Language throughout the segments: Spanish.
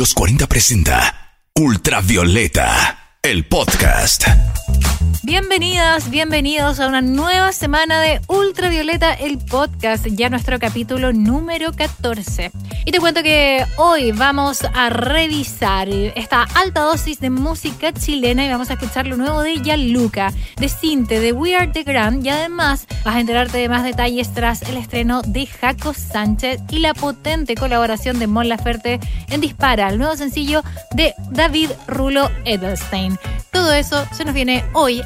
los 40 presenta Ultravioleta, el podcast. Bienvenidas, bienvenidos a una nueva semana de Ultravioleta, el podcast, ya nuestro capítulo número 14. Y te cuento que hoy vamos a revisar esta alta dosis de música chilena y vamos a escuchar lo nuevo de Yaluca, de Cinte, de We Are The Grand y además vas a enterarte de más detalles tras el estreno de Jaco Sánchez y la potente colaboración de Mon Laferte en Dispara, el nuevo sencillo de David Rulo Edelstein. Todo eso se nos viene hoy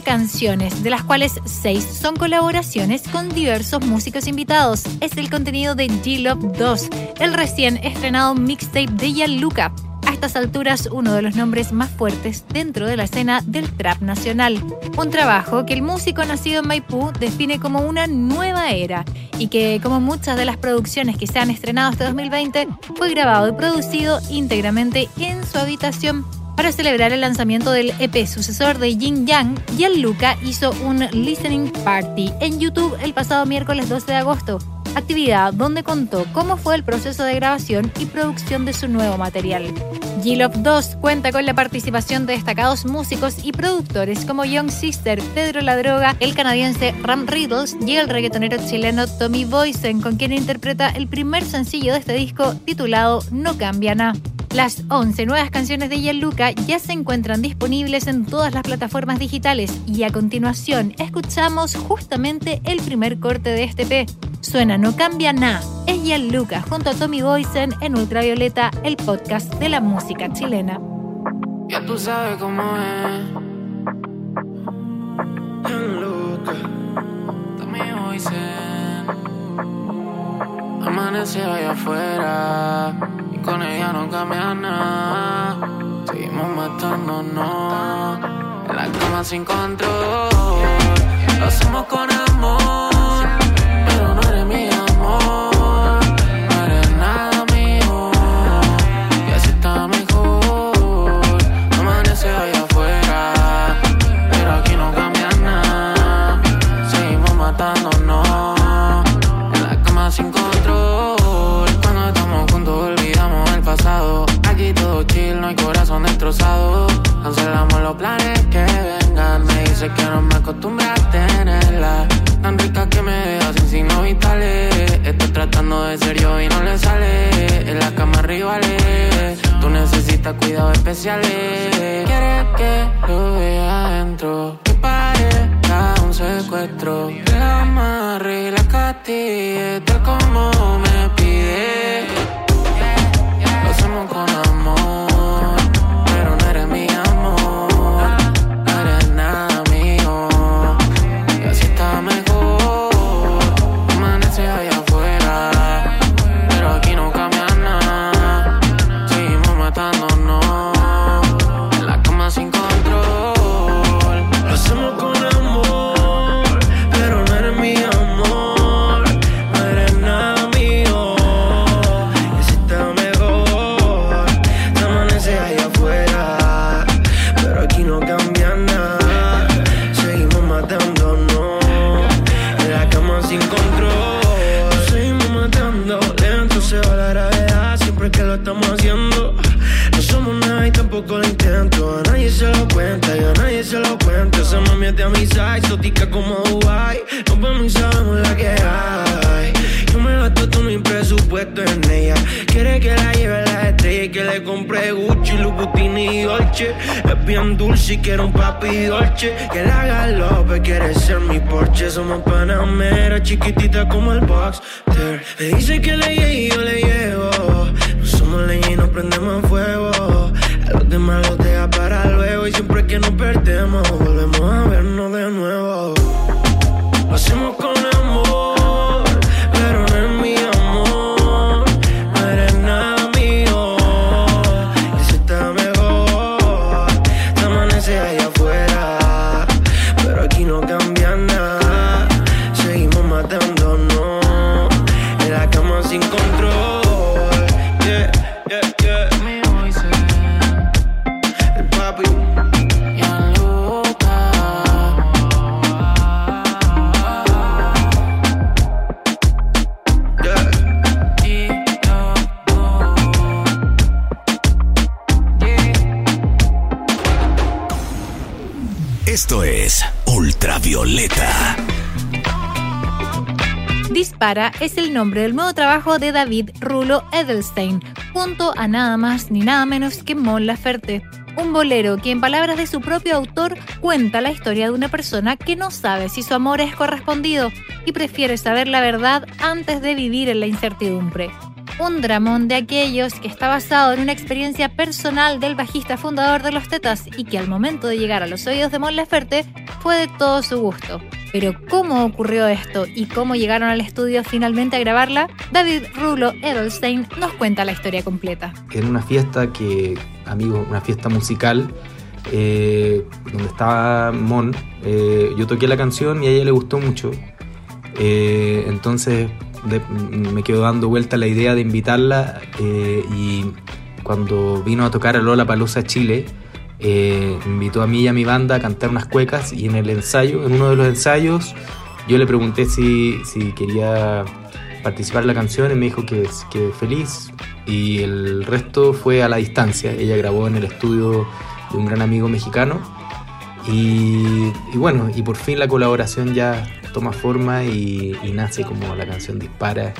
11 canciones, de las cuales 6 son colaboraciones con diversos músicos invitados. Es el contenido de G-Love 2, el recién estrenado mixtape de Yaluca. A estas alturas, uno de los nombres más fuertes dentro de la escena del trap nacional. Un trabajo que el músico nacido en Maipú define como una nueva era y que, como muchas de las producciones que se han estrenado este 2020, fue grabado y producido íntegramente en su habitación para celebrar el lanzamiento del EP sucesor de Yin Yang, Gianluca hizo un listening party en YouTube el pasado miércoles 12 de agosto, actividad donde contó cómo fue el proceso de grabación y producción de su nuevo material. G-Love 2 cuenta con la participación de destacados músicos y productores como Young Sister, Pedro La Droga, el canadiense Ram Riddles y el reggaetonero chileno Tommy Boysen, con quien interpreta el primer sencillo de este disco titulado No Cambia Nada. Las 11 nuevas canciones de Gianluca ya se encuentran disponibles en todas las plataformas digitales y a continuación escuchamos justamente el primer corte de este P. Suena No Cambia Nada. Es Gianluca junto a Tommy Boysen en Ultravioleta, el podcast de la música chilena. Ya tú sabes cómo es. Amanece allá afuera con ella no cambia nada. Seguimos matándonos en la cama sin control. Lo hacemos con amor, quiere ser mi Porsche. Somos panameras, chiquitita como el Boxster. Me dice que le llegue y yo le llevo. No somos leña y no prendemos fuego. A los demás los deja para luego. Y siempre que nos perdemos, volvemos a vernos de nuevo. Esto es Ultravioleta. Dispara es el nombre del nuevo trabajo de David Rulo Edelstein, junto a nada más ni nada menos que Mon Laferte. Un bolero que en palabras de su propio autor cuenta la historia de una persona que no sabe si su amor es correspondido y prefiere saber la verdad antes de vivir en la incertidumbre. Un dramón de aquellos que está basado en una experiencia personal del bajista fundador de Los Tetas y que al momento de llegar a los oídos de Mon Laferte fue de todo su gusto. Pero ¿cómo ocurrió esto y cómo llegaron al estudio finalmente a grabarla? David Rulo Edelstein nos cuenta la historia completa. En una fiesta que, amigo, una fiesta musical, eh, donde estaba Mon, eh, yo toqué la canción y a ella le gustó mucho. Eh, entonces me quedó dando vuelta la idea de invitarla y cuando vino a tocar a Lola Palusa Chile, eh, invitó a mí y a mi banda a cantar unas cuecas y en el ensayo, en uno de los ensayos, yo le pregunté si, si quería participar en la canción y me dijo que, que feliz y el resto fue a la distancia. Ella grabó en el estudio de un gran amigo mexicano y, bueno, y por fin la colaboración ya toma forma y, nace como la canción Dispara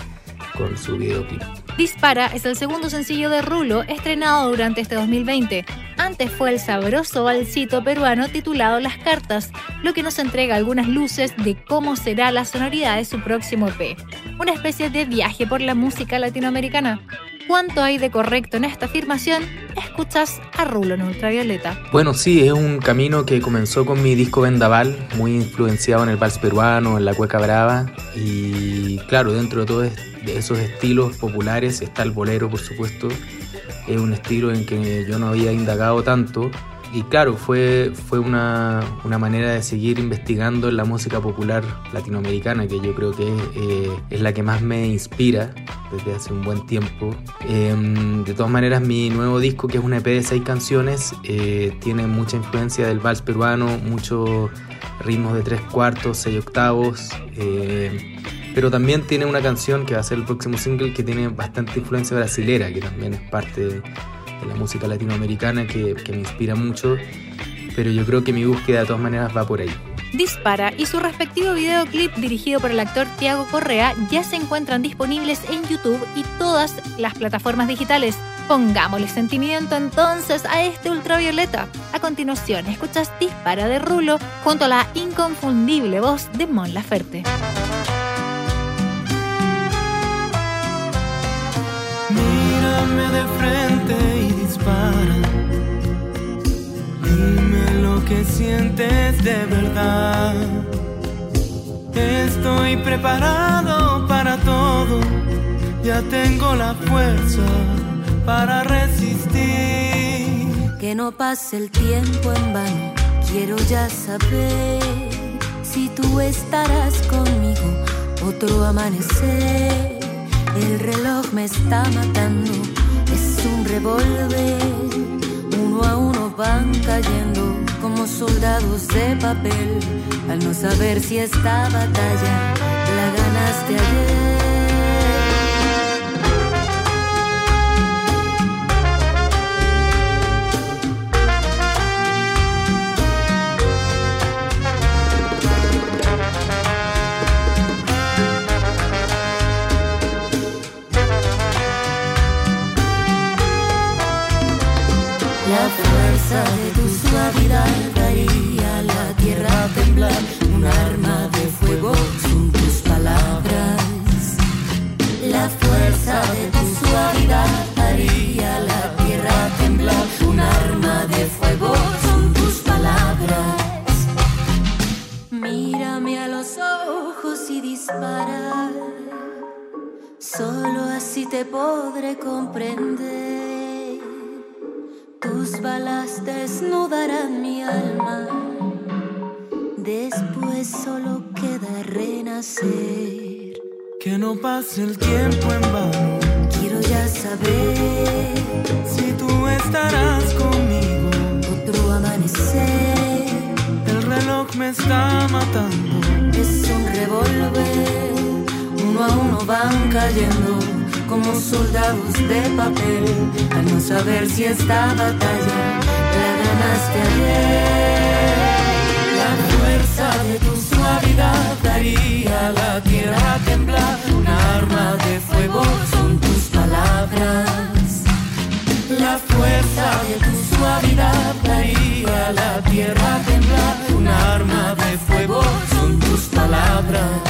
con su videoclip. Dispara es el segundo sencillo de Rulo estrenado durante este 2020. Antes fue el sabroso balsito peruano titulado Las Cartas, lo que nos entrega algunas luces de cómo será la sonoridad de su próximo EP. Una especie de viaje por la música latinoamericana. ¿Cuánto hay de correcto en esta afirmación? Escuchas a Rulo en Ultravioleta. Bueno, sí, es un camino que comenzó con mi disco Vendaval, muy influenciado en el vals peruano, en la cueca brava. Y claro, dentro de todo esto de esos estilos populares está el bolero, por supuesto. Es un estilo en que yo no había indagado tanto. Y claro, fue, fue una, manera de seguir investigando en la música popular latinoamericana, que yo creo que eh, es la que más me inspira desde hace un buen tiempo. Em, de todas maneras, mi nuevo disco, que es un EP de seis canciones, eh, tiene mucha influencia del vals peruano, muchos ritmos de tres cuartos, seis octavos. Eh, pero también tiene una canción que va a ser el próximo single que tiene bastante influencia brasilera, que también es parte de, la música latinoamericana que, que me inspira mucho, pero yo creo que mi búsqueda de todas maneras va por ahí. Dispara y su respectivo videoclip dirigido por el actor Tiago Correa ya se encuentran disponibles en YouTube y todas las plataformas digitales. Pongámosle sentimiento entonces a este ultravioleta. A continuación, escuchas Dispara de Rulo junto a la inconfundible voz de Mon Laferte. de frente y dispara. Que sientes de verdad. Estoy preparado para todo. Ya tengo la fuerza para resistir. Que no pase el tiempo en vano. Quiero ya saber si tú estarás conmigo. Otro amanecer. El reloj me está matando un revólver. Uno a uno van cayendo como soldados de papel. Al no saber si esta batalla mi alma. Después solo queda renacer. Que no pase el tiempo en vano. Quiero ya saber si tú estarás conmigo. Otro amanecer. El reloj me está matando. Es un revólver. Uno a uno van cayendo como soldados de papel, al no saber si esta batalla ayer. La fuerza de tu suavidad daría la tierra a temblar. Un arma de fuego son tus palabras. La fuerza de tu suavidad daría la tierra a temblar. Un arma de fuego son tus palabras.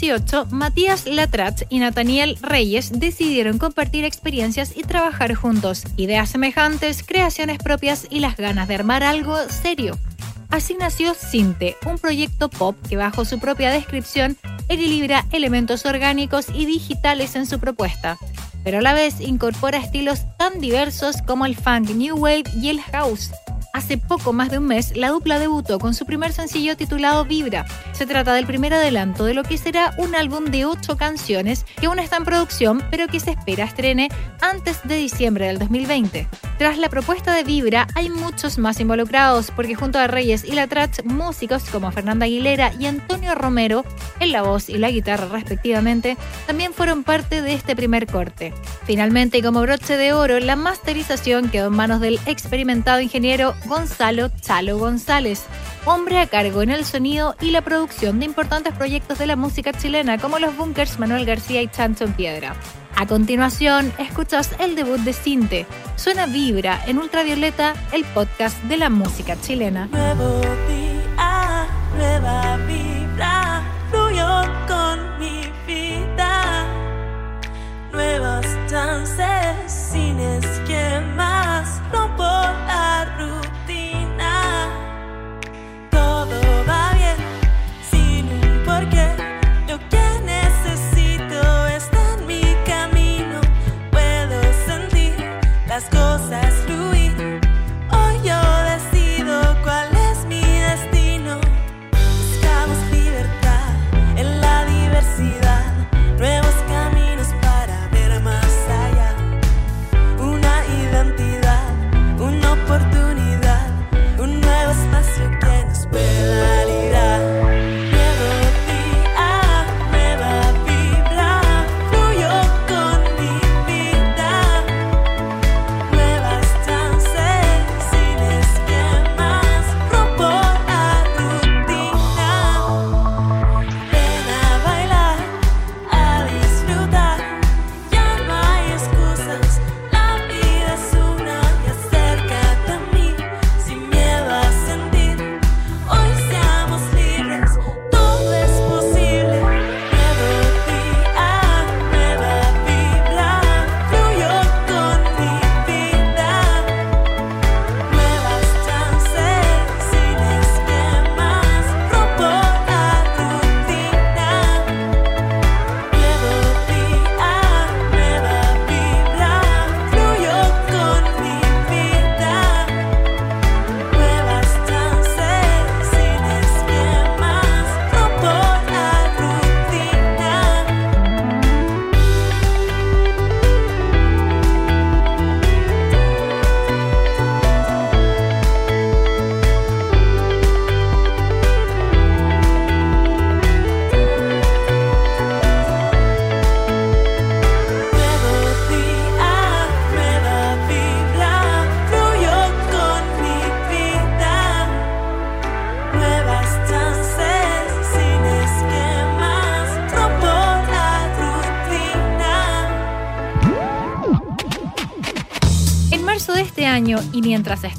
2018, Matías Latrat y Nathaniel Reyes decidieron compartir experiencias y trabajar juntos, ideas semejantes, creaciones propias y las ganas de armar algo serio. Así nació Cinte, un proyecto pop que bajo su propia descripción equilibra elementos orgánicos y digitales en su propuesta, pero a la vez incorpora estilos tan diversos como el funk, new wave y el house. Hace poco más de un mes, la dupla debutó con su primer sencillo titulado Vibra. Se trata del primer adelanto de lo que será un álbum de ocho canciones que aún está en producción, pero que se espera estrene antes de diciembre del 2020. Tras la propuesta de Vibra, hay muchos más involucrados, porque junto a Reyes y Latrat, músicos como Fernanda Aguilera y Antonio Romero, en la voz y la guitarra respectivamente, también fueron parte de este primer corte. Finalmente, como broche de oro, la masterización quedó en manos del experimentado ingeniero Gonzalo Chalo González, hombre a cargo en el sonido y la producción de importantes proyectos de la música chilena como Los Bunkers, Manuel García y Chancho en Piedra. A continuación, escuchas el debut de Cinte. Suena Vibra en Ultravioleta, el podcast de la música chilena. Nuevo día, nueva vibra, con mi vida. Nuevos chances, sin esquemas, rompo la.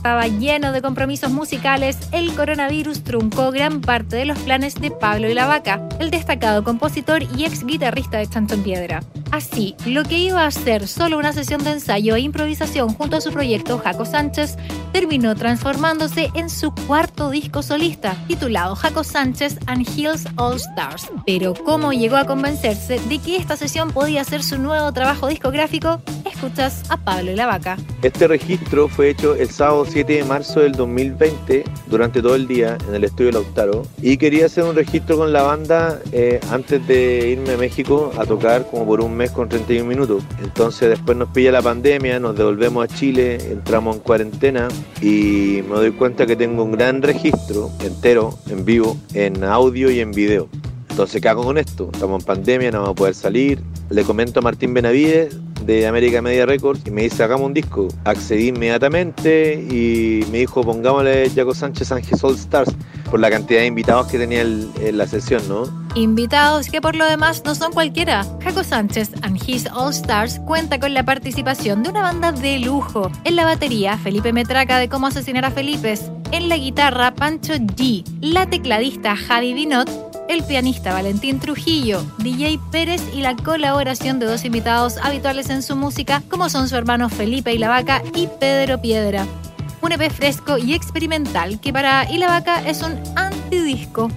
Estaba lleno de compromisos musicales, el coronavirus truncó gran parte de los planes de Pablo y la Vaca, el destacado compositor y ex guitarrista de Chanton Piedra. Así, lo que iba a ser solo una sesión de ensayo e improvisación junto a su proyecto Jaco Sánchez terminó transformándose en su cuarto disco solista, titulado Jaco Sánchez and Hills All Stars. Pero ¿cómo llegó a convencerse de que esta sesión podía ser su nuevo trabajo discográfico? Escuchas a Pablo y la Vaca. Este registro fue hecho el sábado 7 de marzo del 2020, durante todo el día, en el estudio Lautaro, y quería hacer un registro con la banda eh, antes de irme a México a tocar como por un mes con 31 minutos. Entonces después nos pilla la pandemia, nos devolvemos a Chile, entramos en cuarentena y me doy cuenta que tengo un gran registro entero, en vivo, en audio y en video. Entonces, ¿qué hago con esto? Estamos en pandemia, no vamos a poder salir. Le comento a Martín Benavides de América Media Records y me dice, hagamos un disco. Accedí inmediatamente y me dijo, pongámosle Jaco Sánchez His All Stars por la cantidad de invitados que tenía en la sesión, ¿no? Invitados que por lo demás no son cualquiera. Jaco Sánchez and His All Stars cuenta con la participación de una banda de lujo. En la batería, Felipe Metraca de Cómo asesinar a Felipe. En la guitarra, Pancho G. La tecladista Javi Binot el pianista Valentín Trujillo, DJ Pérez y la colaboración de dos invitados habituales en su música, como son su hermano Felipe y la Vaca y Pedro Piedra. Un EP fresco y experimental que para Y la Vaca es un antidisco.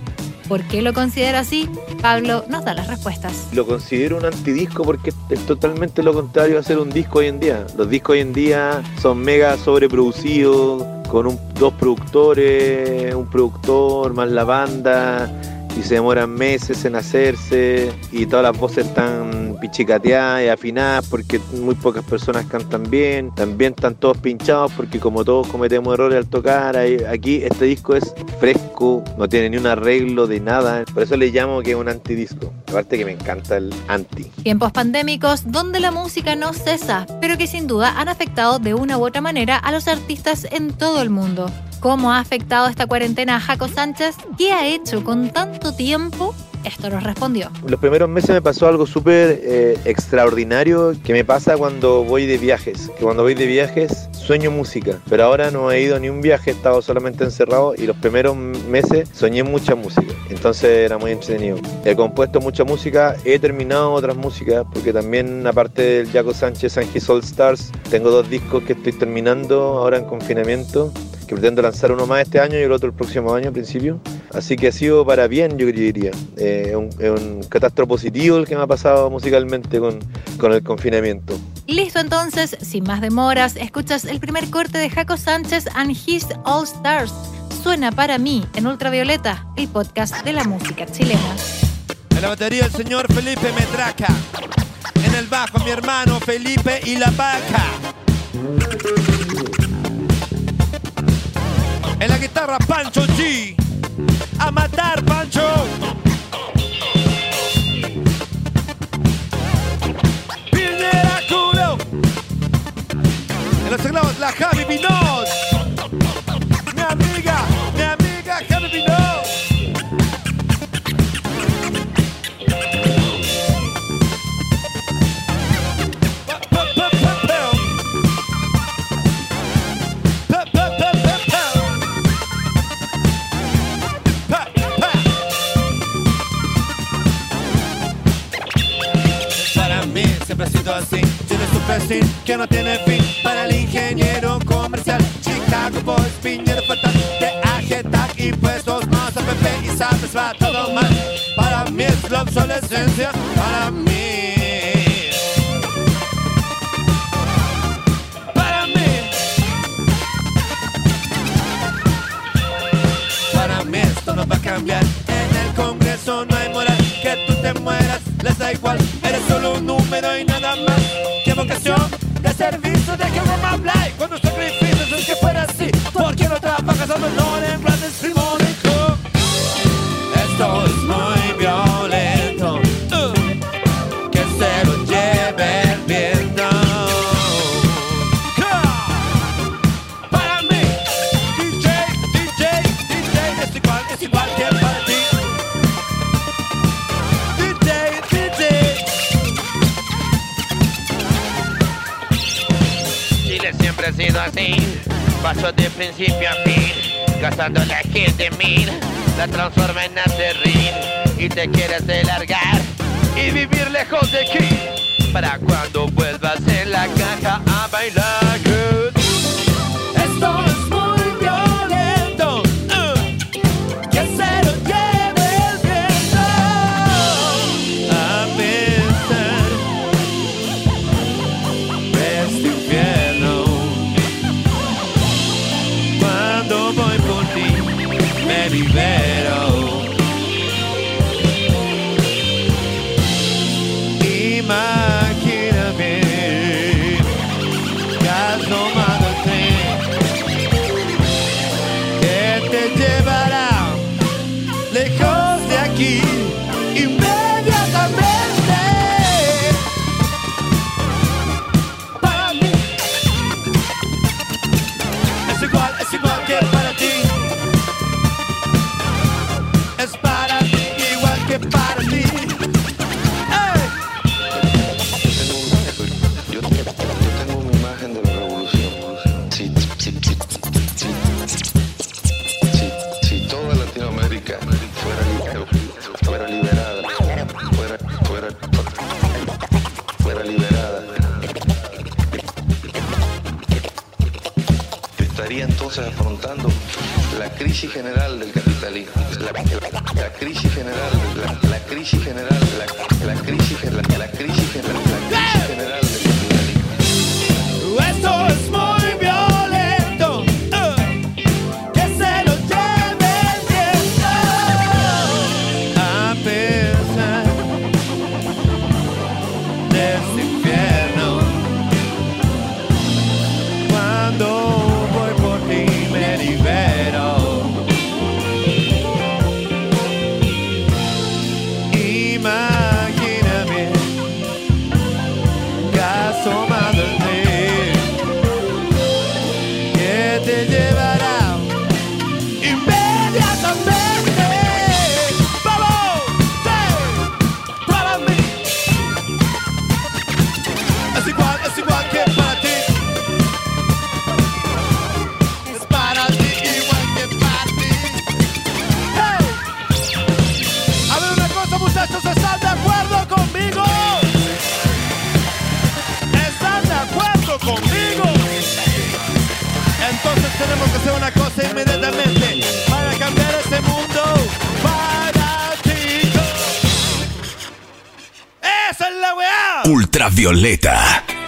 ¿Por qué lo considera así? Pablo nos da las respuestas. Lo considero un antidisco porque es totalmente lo contrario a hacer un disco hoy en día. Los discos hoy en día son mega sobreproducidos, con dos productores, un productor más la banda y se demoran meses en hacerse y todas las voces están pichicateadas y afinadas porque muy pocas personas cantan bien, también están todos pinchados porque como todos cometemos errores al tocar, aquí este disco es fresco, no tiene ni un arreglo de nada, por eso le llamo que es un antidisco, aparte que me encanta el anti. Tiempos pandémicos donde la música no cesa, pero que sin duda han afectado de una u otra manera a los artistas en todo el mundo. ¿Cómo ha afectado esta cuarentena a Jaco Sánchez? ¿Qué ha hecho con tanto tiempo? Esto nos respondió. Los primeros meses me pasó algo súper eh, extraordinario que me pasa cuando voy de viajes. Que cuando voy de viajes sueño música, pero ahora no he ido ni un viaje, he estado solamente encerrado y los primeros meses soñé mucha música. Entonces era muy entretenido. He compuesto mucha música, he terminado otras músicas porque también aparte del Jaco Sánchez and His All Stars, tengo dos discos que estoy terminando ahora en confinamiento pretendo lanzar uno más este año y el otro el próximo año, al principio. Así que ha sido para bien, yo diría. Eh, es un, un catastro positivo el que me ha pasado musicalmente con, con el confinamiento. Listo entonces, sin más demoras, escuchas el primer corte de Jaco Sánchez and His All Stars. Suena para mí en Ultravioleta, el podcast de la música chilena. En la batería el señor Felipe Metraca. En el bajo mi hermano Felipe y la vaca. En la guitarra Pancho G. A matar Pancho. Piñera culo. En los teclados la Javi Pinot. No tiene fin. Para el ingeniero comercial, Chicago Boys, Piñero Fatal, de Tag y puestos más APP y sabes va todo mal. Para mí es la obsolescencia. Para mí. Para mí. Para mí esto no va a cambiar. En el Congreso no hay moral. Que tú te mueras, les da igual. Eres solo un número y nada más. ¿Qué vocación? Fuera así. ¿Por qué no trabajas a dolor en De principio a fin, gastando la gente mil. La transforma en acerrín y te quieres de largar y vivir lejos de aquí. Para cuando vuelvas en la caja a bailar. Ti, me liberada, estaría entonces afrontando la crisis general del capitalismo, la, la- crisis general, la, la crisis general, la, crisis, la, la crisis general, la crisis general del capitalismo.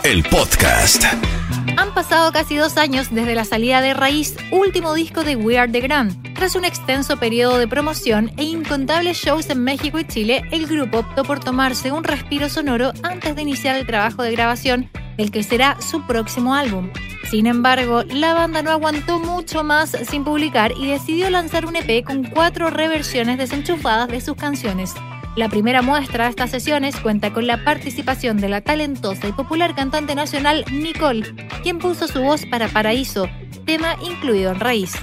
El podcast. Han pasado casi dos años desde la salida de Raíz, último disco de We Are The Grand. Tras un extenso periodo de promoción e incontables shows en México y Chile, el grupo optó por tomarse un respiro sonoro antes de iniciar el trabajo de grabación del que será su próximo álbum. Sin embargo, la banda no aguantó mucho más sin publicar y decidió lanzar un EP con cuatro reversiones desenchufadas de sus canciones. La primera muestra de estas sesiones cuenta con la participación de la talentosa y popular cantante nacional Nicole, quien puso su voz para Paraíso, tema incluido en Raíz.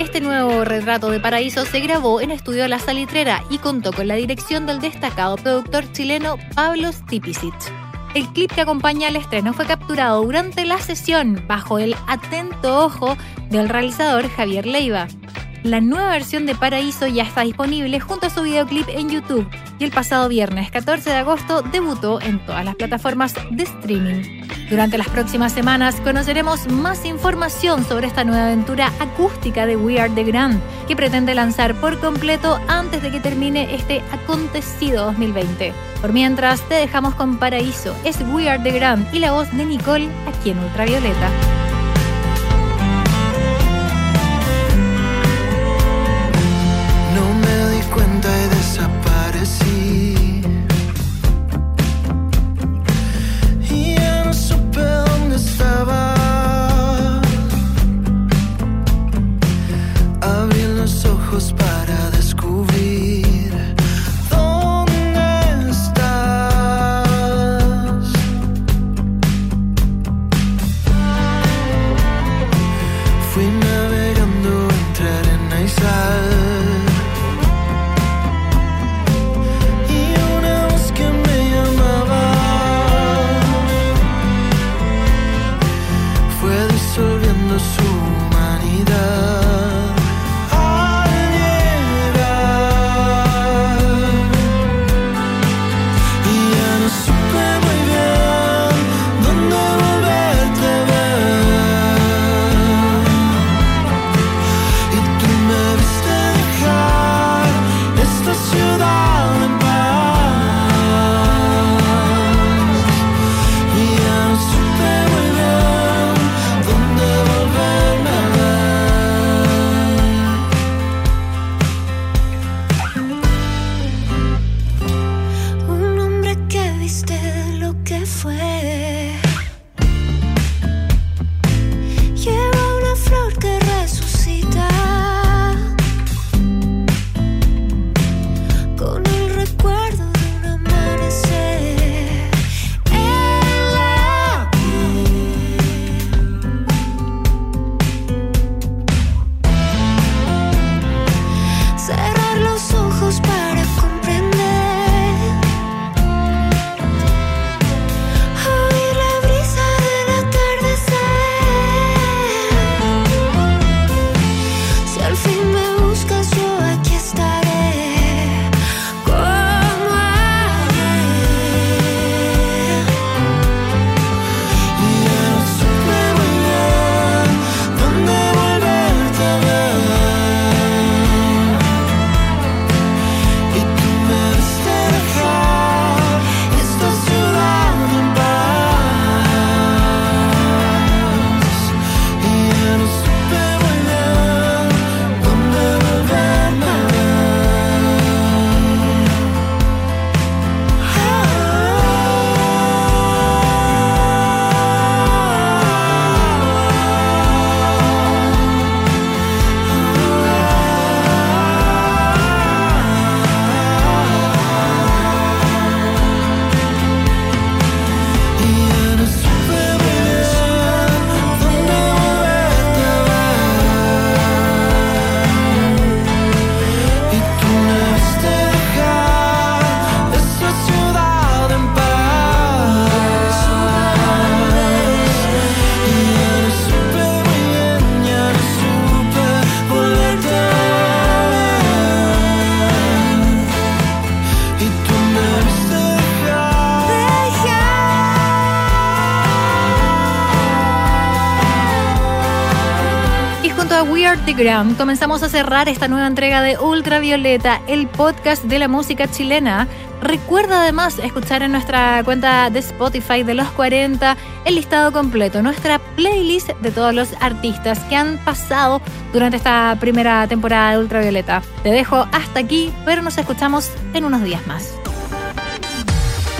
Este nuevo retrato de Paraíso se grabó en Estudio La Salitrera y contó con la dirección del destacado productor chileno Pablo Stipicic. El clip que acompaña al estreno fue capturado durante la sesión bajo el atento ojo del realizador Javier Leiva. La nueva versión de Paraíso ya está disponible junto a su videoclip en YouTube y el pasado viernes 14 de agosto debutó en todas las plataformas de streaming. Durante las próximas semanas conoceremos más información sobre esta nueva aventura acústica de We Are The Grand que pretende lanzar por completo antes de que termine este acontecido 2020. Por mientras, te dejamos con Paraíso, es We Are The Grand y la voz de Nicole aquí en Ultravioleta. Comenzamos a cerrar esta nueva entrega de Ultravioleta, el podcast de la música chilena. Recuerda además escuchar en nuestra cuenta de Spotify de los 40 el listado completo, nuestra playlist de todos los artistas que han pasado durante esta primera temporada de Ultravioleta. Te dejo hasta aquí, pero nos escuchamos en unos días más.